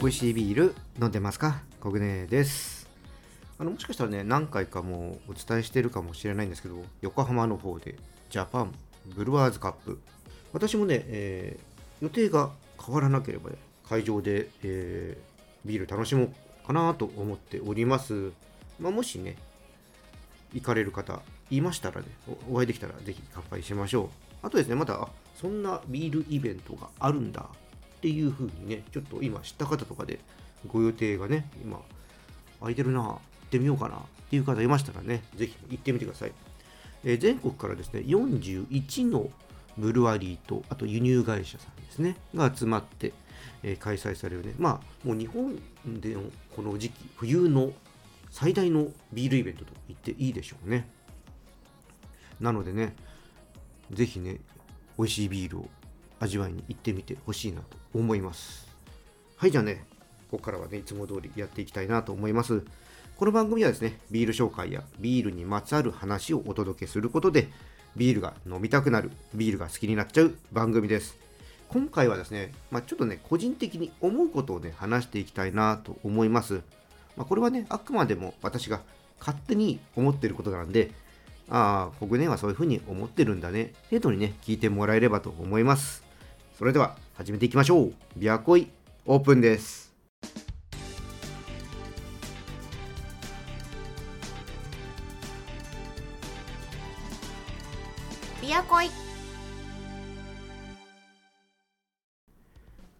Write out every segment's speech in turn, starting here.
美味しいビール飲んでますか？コグネです。あのもしかしたらね何回かもうお伝えしてるかもしれないんですけど横浜の方でジャパンブルワーズカップ。私もね、えー、予定が変わらなければ、ね、会場で、えー、ビール楽しもうかなと思っております、まあ、もしね行かれる方いましたらねお会いできたらぜひ乾杯しましょうあとですねまたあそんなビールイベントがあるんだっていう風にね、ちょっと今知った方とかでご予定がね、今空いてるな、行ってみようかなっていう方いましたらね、ぜひ行ってみてください。えー、全国からですね、41のブルワリーと、あと輸入会社さんですね、が集まって、えー、開催されるね、まあ、もう日本でのこの時期、冬の最大のビールイベントと言っていいでしょうね。なのでね、ぜひね、美味しいビールを味わいに行ってみてほしいなと思います。はい、じゃあね、ここからはね、いつも通りやっていきたいなと思います。この番組はですね、ビール紹介やビールにまつわる話をお届けすることで、ビールが飲みたくなる、ビールが好きになっちゃう番組です。今回はですね、まあ、ちょっとね、個人的に思うことをね、話していきたいなと思います。まあ、これはね、あくまでも私が勝手に思っていることなんで、ああ、国年はそういうふうに思ってるんだね、程度にね、聞いてもらえればと思います。それでは始めていきましょうビアコイオープンです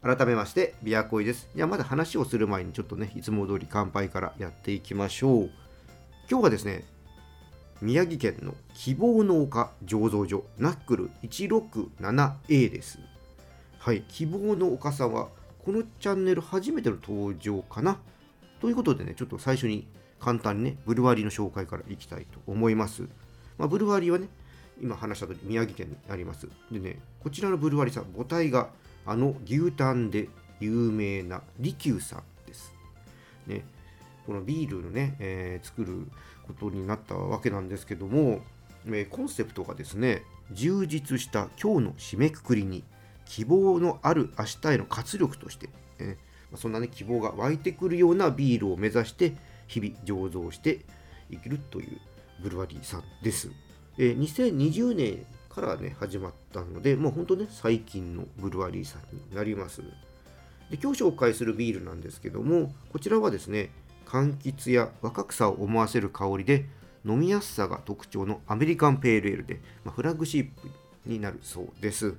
改めましてビアコイですいやまだ話をする前にちょっとねいつも通り乾杯からやっていきましょう今日はですね宮城県の希望の丘醸造所ナックル 167A ですはい、希望のお母さんはこのチャンネル初めての登場かな？ということでね、ちょっと最初に簡単にね、ブルワリーの紹介からいきたいと思います。まあ、ブルワリーはね、今話した通り宮城県にあります。でね、こちらのブルワリーさん、母体があの牛タンで有名な利休さんです。ね、このビールのね、えー、作ることになったわけなんですけども、えー、コンセプトがですね、充実した今日の締めくくりに希望のある明日への活力として、えー、そんなね希望が湧いてくるようなビールを目指して日々醸造していけるというブルワリーさんです。えー、2020年からね始まったのでもう本当ね最近のブルワリーさんになります。で今日紹介するビールなんですけどもこちらはですね柑橘や若草を思わせる香りで飲みやすさが特徴のアメリカンペールエールで、まあ、フラッグシップになるそうです。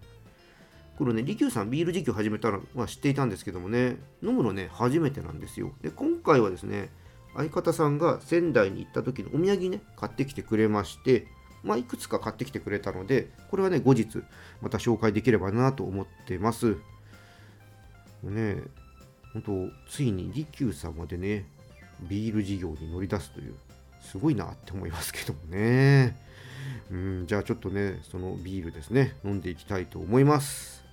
このね、利休さんビール実況始めたのは知っていたんですけどもね、飲むのね、初めてなんですよ。で、今回はですね、相方さんが仙台に行った時のお土産ね、買ってきてくれまして、まあ、いくつか買ってきてくれたので、これはね、後日また紹介できればなと思ってます。ね、本当ついに利休さんまでね、ビール事業に乗り出すという、すごいなって思いますけどもね。うん、じゃあちょっとね、そのビールですね、飲んでいきたいと思います。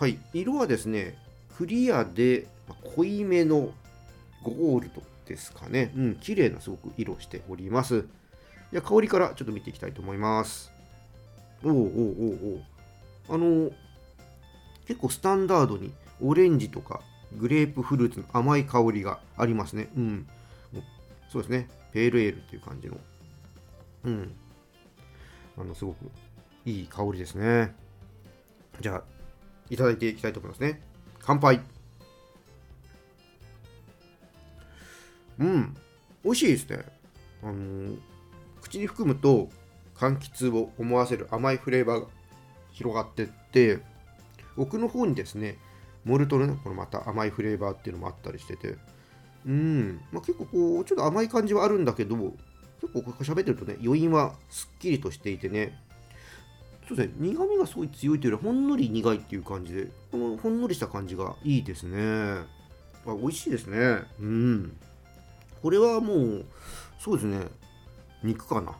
はい、色はですね、クリアで濃いめのゴールドですかね。うん、綺麗なすごく色しております。じゃ香りからちょっと見ていきたいと思います。おおおおおあの、結構スタンダードにオレンジとかグレープフルーツの甘い香りがありますね。うん。そうですね。ペールエールっていう感じの。うん。あの、すごくいい香りですね。じゃあ、いただいていきたいと思いますね。乾杯。うん、美味しいですね。あのー、口に含むと柑橘を思わせる甘いフレーバーが広がってって、奥の方にですね、モルトのね、このまた甘いフレーバーっていうのもあったりしてて、うん、まあ、結構こう、ちょっと甘い感じはあるんだけど、結構こう喋ってるとね、余韻はすっきりとしていてね、そうですね、苦味がすごい強いというよりほんのり苦いっていう感じで、このほんのりした感じがいいですね。あ美味しいですね。うん。これはもう、そうですね、肉かな。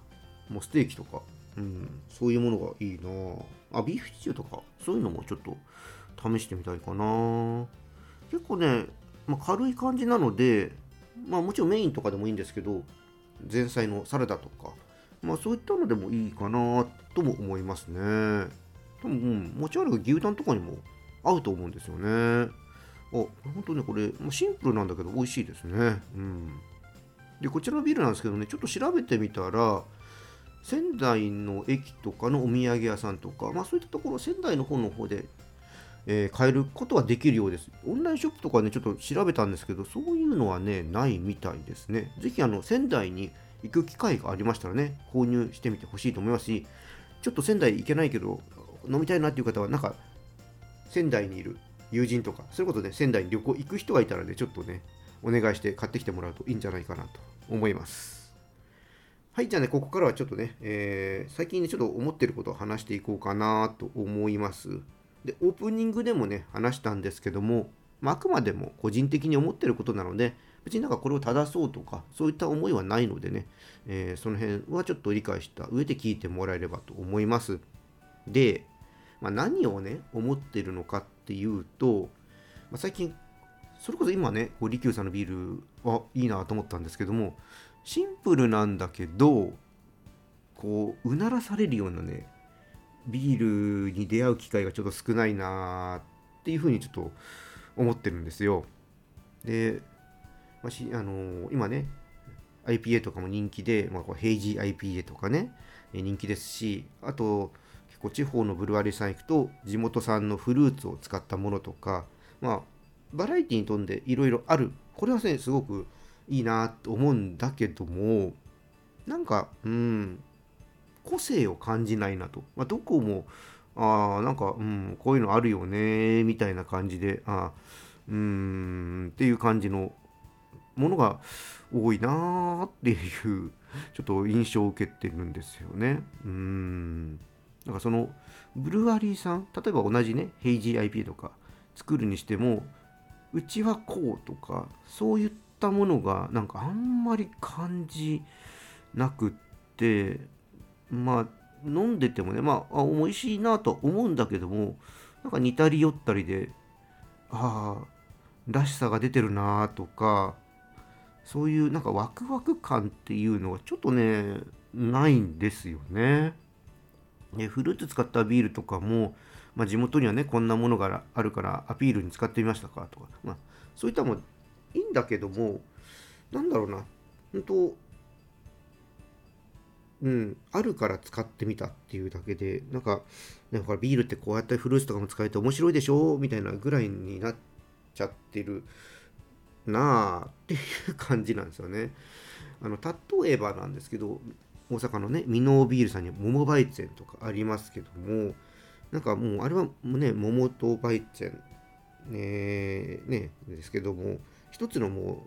もうステーキとか、うん、そういうものがいいな。あビーフシチューとか。そういうのもちょっと試してみたいかな。結構ね、まあ、軽い感じなのでまあもちろんメインとかでもいいんですけど前菜のサラダとか。まあそういったのでもいいかなとも思いますね多分、うん、持ち歩く牛タンとかにも合うと思うんですよねあ本当ねこれまシンプルなんだけど美味しいですねうんでこちらのビールなんですけどねちょっと調べてみたら仙台の駅とかのお土産屋さんとか、まあ、そういったところ仙台の方の方で、えー、買えることはできるようです。オンラインショップとかね、ちょっと調べたんですけど、そういうのはね、ないみたいですね。ぜひあの仙台に行く機会がありましたらね、購入してみてほしいと思いますし、ちょっと仙台行けないけど、飲みたいなっていう方は、なんか、仙台にいる友人とか、そういうことで、仙台に旅行行く人がいたらね、ちょっとね、お願いして買ってきてもらうといいんじゃないかなと思います。はい、じゃあね、ここからはちょっとね、えー、最近ね、ちょっと思ってることを話していこうかなと思います。で、オープニングでもね、話したんですけども、まあ、あくまでも個人的に思ってることなので、別になんかこれを正そうとか、そういった思いはないのでね、えー、その辺はちょっと理解した上で聞いてもらえればと思います。で、まあ、何をね、思ってるのかっていうと、まあ、最近それこそ今ね、こう利休さんのビールはいいなと思ったんですけども、シンプルなんだけど、こう、うならされるようなね、ビールに出会う機会がちょっと少ないなっていうふうにちょっと思ってるんですよ。で、まあ、しあの、今ね、IPA とかも人気で、まあ、こうヘイジー IPA とかね、人気ですし、あと、結構地方のブルワリーさん行くと、地元産のフルーツを使ったものとか、まあ、バラエティに富んでいろいろある。これはね、すごくいいなと思うんだけども、なんか、うん、個性を感じないなと。まあ、どこも、ああ、なんか、うん、こういうのあるよね、みたいな感じで、あうん、っていう感じのものが多いなーっていう、ちょっと印象を受けてるんですよね。うん。なんかその、ブルワリーさん、例えば同じね、ヘイジー IP とか作るにしても、うちはこうとかそういったものがなんかあんまり感じなくってまあ飲んでてもねまあ美味しいなと思うんだけどもなんか似たり寄ったりでああらしさが出てるなとかそういうなんかワクワク感っていうのがちょっとねないんですよね。でフルーツ使ったビールとかもまあ、地元にはねこんなものがあるからアピールに使ってみましたか？とか、まあ、そういったもいいんだけどもなんだろうな。本当うんあるから使ってみたっていうだけでなんかなんかビールってこうやってフルーツとかも使えて面白いでしょ？みたいなぐらいになっちゃってるなあっていう感じなんですよね。あの例えばなんですけど大阪のねミノービールさんに桃バイツェンとかありますけどもなんかもうあれはね桃とバイチェンねねですけども一つのも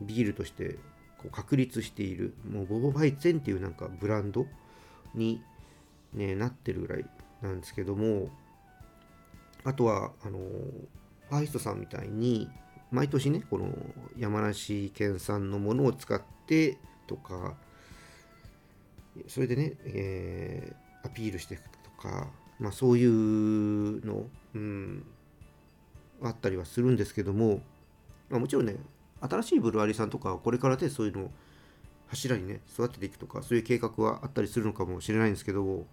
うビールとしてこう確立しているもうボボバイチェンっていうなんかブランドに、ね、なってるぐらいなんですけどもあとはあのファイストさんみたいに毎年ねこの山梨県産のものを使ってとかそれでね、えー、アピールしていくとかまあ、そういうの、うん、あったりはするんですけども、まあ、もちろんね新しいブルワリーさんとかこれからでそういうのを柱にね育てていくとかそういう計画はあったりするのかもしれないんですけど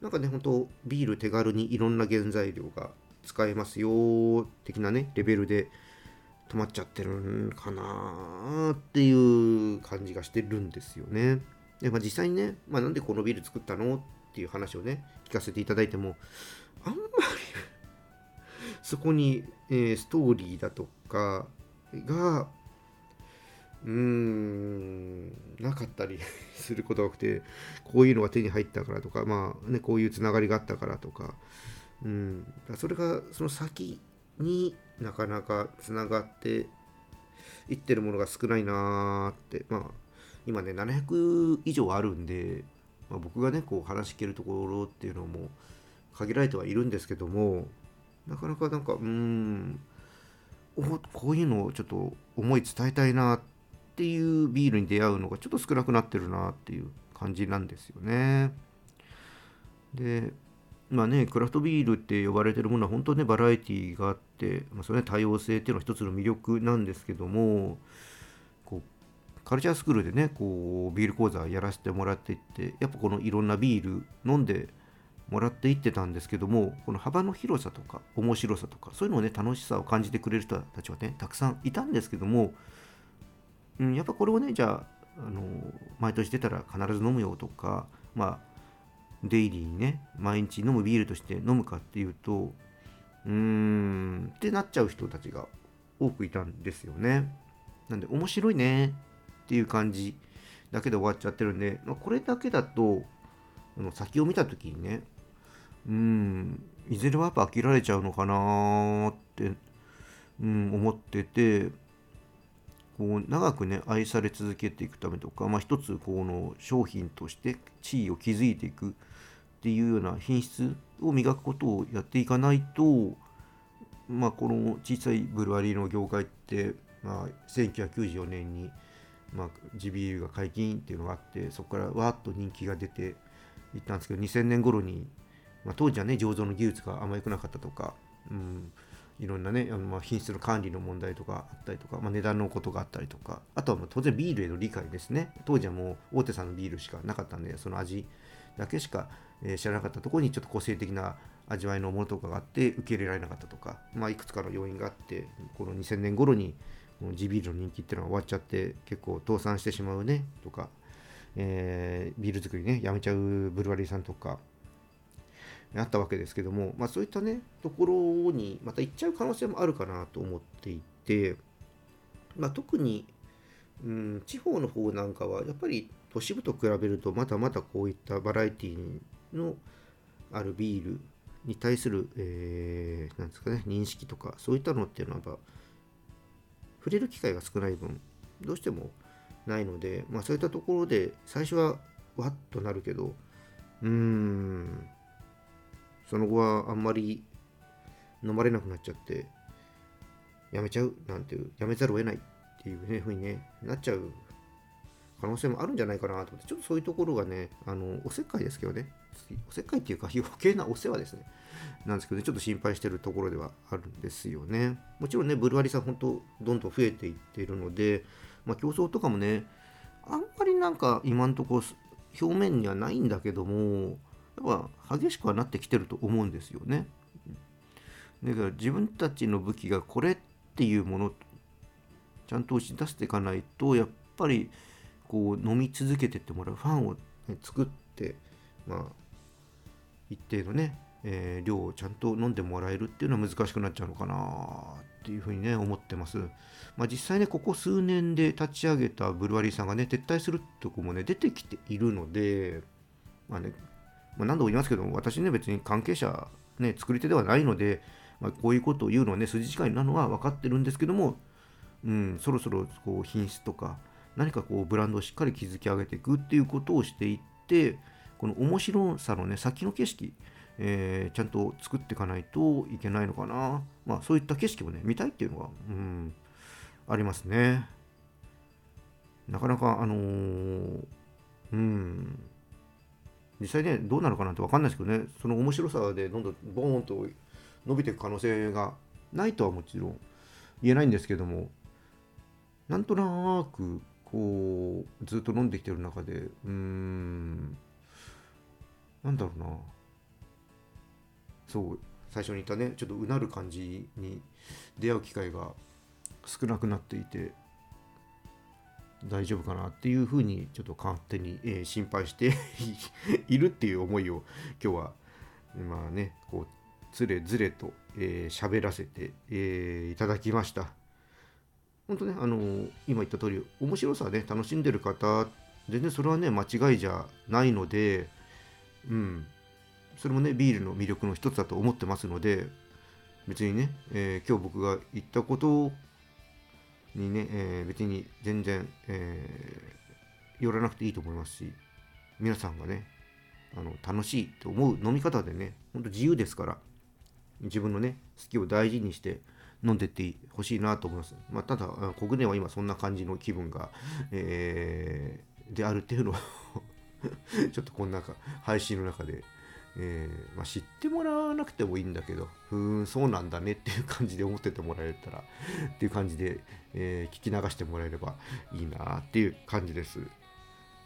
なんかね本当ビール手軽にいろんな原材料が使えますよ的なねレベルで止まっちゃってるんかなっていう感じがしてるんですよね。でまあ、実際にね、まあ、なんでこのビル作ったのっていう話をね聞かせていただいてもあんまり そこに、えー、ストーリーだとかがうーんなかったり することが多くてこういうのが手に入ったからとかまあねこういうつながりがあったからとかうんだそれがその先になかなかつながっていってるものが少ないなーってまあ今ね700以上あるんでまあ、僕がねこう話聞けるところっていうのも限られてはいるんですけどもなかなかなんかうんこういうのをちょっと思い伝えたいなっていうビールに出会うのがちょっと少なくなってるなっていう感じなんですよね。でまあねクラフトビールって呼ばれてるものは本当ねバラエティーがあって、まあ、それね多様性っていうのは一つの魅力なんですけどもこうカルチャースクールでねこうビール講座やらせてもらっていってやっぱこのいろんなビール飲んでもらっていってたんですけどもこの幅の広さとか面白さとかそういうのをね楽しさを感じてくれる人たちはねたくさんいたんですけども、うん、やっぱこれをねじゃああの毎年出たら必ず飲むよとかまあデイリーにね毎日飲むビールとして飲むかっていうとうーんってなっちゃう人たちが多くいたんですよね。なんで面白いねっていう感じだけで終わっちゃってるんで、まあ、これだけだとあの先を見た時にねうんいずれはやっぱ飽きられちゃうのかなって、うん、思っててこう長くね愛され続けていくためとか、まあ、一つこの商品として地位を築いていくっていうような品質を磨くことをやっていかないと、まあ、この小さいブルワリーの業界って、まあ、1994年に、まあ、ジビールが解禁っていうのがあってそこからわーっと人気が出ていったんですけど2000年頃に、まあ、当時はね醸造の技術があんま良くなかったとか、うん、いろんなねあのまあ品質の管理の問題とかあったりとか、まあ、値段のことがあったりとかあとはもう当然ビールへの理解ですね。当時はもう大手さんのビールしかなかったんでその味だけしか、え、知らなかったところにちょっと個性的な味わいのものとかがあって受け入れられなかったとか、まあ、いくつかの要因があってこの2000年頃にこの地ビールの人気っていうのが終わっちゃって結構倒産してしまうねとか、えー、ビール作りねやめちゃうブルワリーさんとかあったわけですけども、まあ、そういったねところにまた行っちゃう可能性もあるかなと思っていて、まあ、特に、うん、地方の方なんかはやっぱり都市部と比べるとまだまだこういったバラエティのあるビールに対する、えー、なんですかね認識とかそういったのっていうのはやっぱ触れる機会が少ない分どうしてもないので、まあ、そういったところで最初はわっとなるけどうーんその後はあんまり飲まれなくなっちゃってやめちゃうなんていうやめざるを得ないっていうね風にねなっちゃう可能性もあるんじゃないかなと思ってちょっとそういうところがねあのおせっかいですけどね。おせっかいっていうか 余計なお世話ですね。なんですけど、ね、ちょっと心配してるところではあるんですよね。もちろんねブルワリさん本当どんどん増えていっているので、まあ、競争とかもねあんまりなんか今んとこ表面にはないんだけどもは激しくはなってきてると思うんですよね。だから自分たちの武器がこれっていうものちゃんと押し出していかないとやっぱりこう飲み続けてってもらうファンを、ね、作ってまあ一定のね、えー、量をちゃんと飲んでもらえるっていうのは難しくなっちゃうのかなっていうふうにね思ってます。まあ、実際ねここ数年で立ち上げたブルワリーさんがね撤退するってとこもね出てきているのでまあねまあ、何度も言いますけども私ね別に関係者、ね、作り手ではないので、まあ、こういうことを言うのはね筋違いなのは分かってるんですけども、うん、そろそろこう品質とか何かこうブランドをしっかり築き上げていくっていうことをしていってこの面白さのね先の景色、えー、ちゃんと作っていかないといけないのかな。まあそういった景色をね見たいっていうのが、うん、ありますね。なかなかあのー、うん。実際ねどうなるかなんて分かんないですけどね。その面白さでどんどんボーンと伸びていく可能性がないとはもちろん言えないんですけどもなんとなくこうずっと飲んできてる中でうーんなんだろうなそう最初に言ったねちょっとうなる感じに出会う機会が少なくなっていて大丈夫かなっていうふうにちょっと勝手に、えー、心配して いるっていう思いを今日はまあねこうつれずれと喋、えー、らせて、えー、いただきました。本当ねあのー、今言った通り面白さね楽しんでる方全然それはね間違いじゃないのでうん。それもねビールの魅力の一つだと思ってますので別にね、えー、今日僕が言ったことにね、えー、別に全然、えー、寄らなくていいと思いますし、皆さんがね、あの楽しいと思う飲み方でね、ほんと自由ですから、自分のね、好きを大事にして飲んでってほしいなと思います。まあ、ただ、国内は今そんな感じの気分が、えー、であるっていうのを ちょっとこんな配信の中で、えー、まあ、知ってもらわなくてもいいんだけど、ふーん、そうなんだねっていう感じで思っててもらえたらっていう感じで、えー、聞き流してもらえればいいなっていう感じです。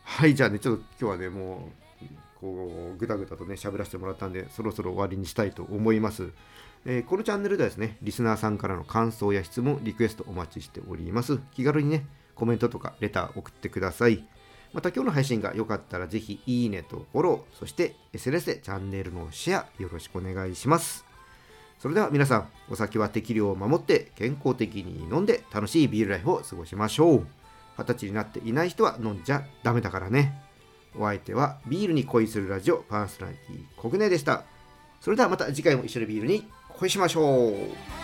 はい、じゃあね、ちょっと今日はね、もう、こう、ぐだぐだとね、喋らせてもらったんで、そろそろ終わりにしたいと思います。えー、このチャンネルではですね、リスナーさんからの感想や質問、リクエストお待ちしております。気軽にね、コメントとかレター送ってください。また今日の配信が良かったらぜひいいねとフォロー、そして SNS でチャンネルのシェアよろしくお願いします。それでは皆さん、お酒は適量を守って健康的に飲んで楽しいビールライフを過ごしましょう。二十歳になっていない人は飲んじゃダメだからね。お相手はビールに恋するラジオパーソナリティコグネでした。それではまた次回も一緒にビールに恋しましょう。